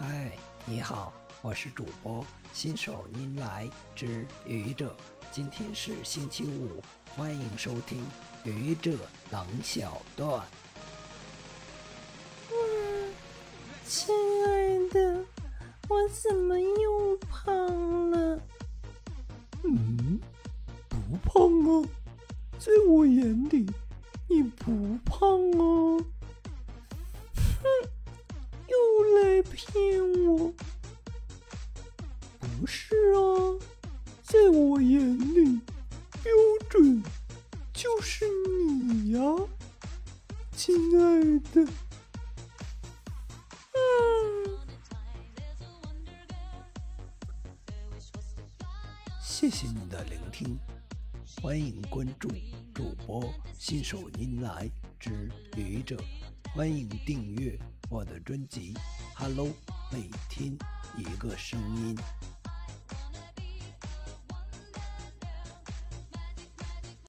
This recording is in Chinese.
嗨，你好，我是主播新手您来之愚者。今天是星期五，欢迎收听愚者冷小段。嗯，亲爱的，我怎么又胖了？嗯，不胖啊，在我眼里你不胖骗我？不是啊，在我眼里，标准就是你呀，亲爱的。谢谢你的聆听，欢迎关注主播新手您来之愚者，欢迎订阅。我的专辑《Hello》，每天一个声音。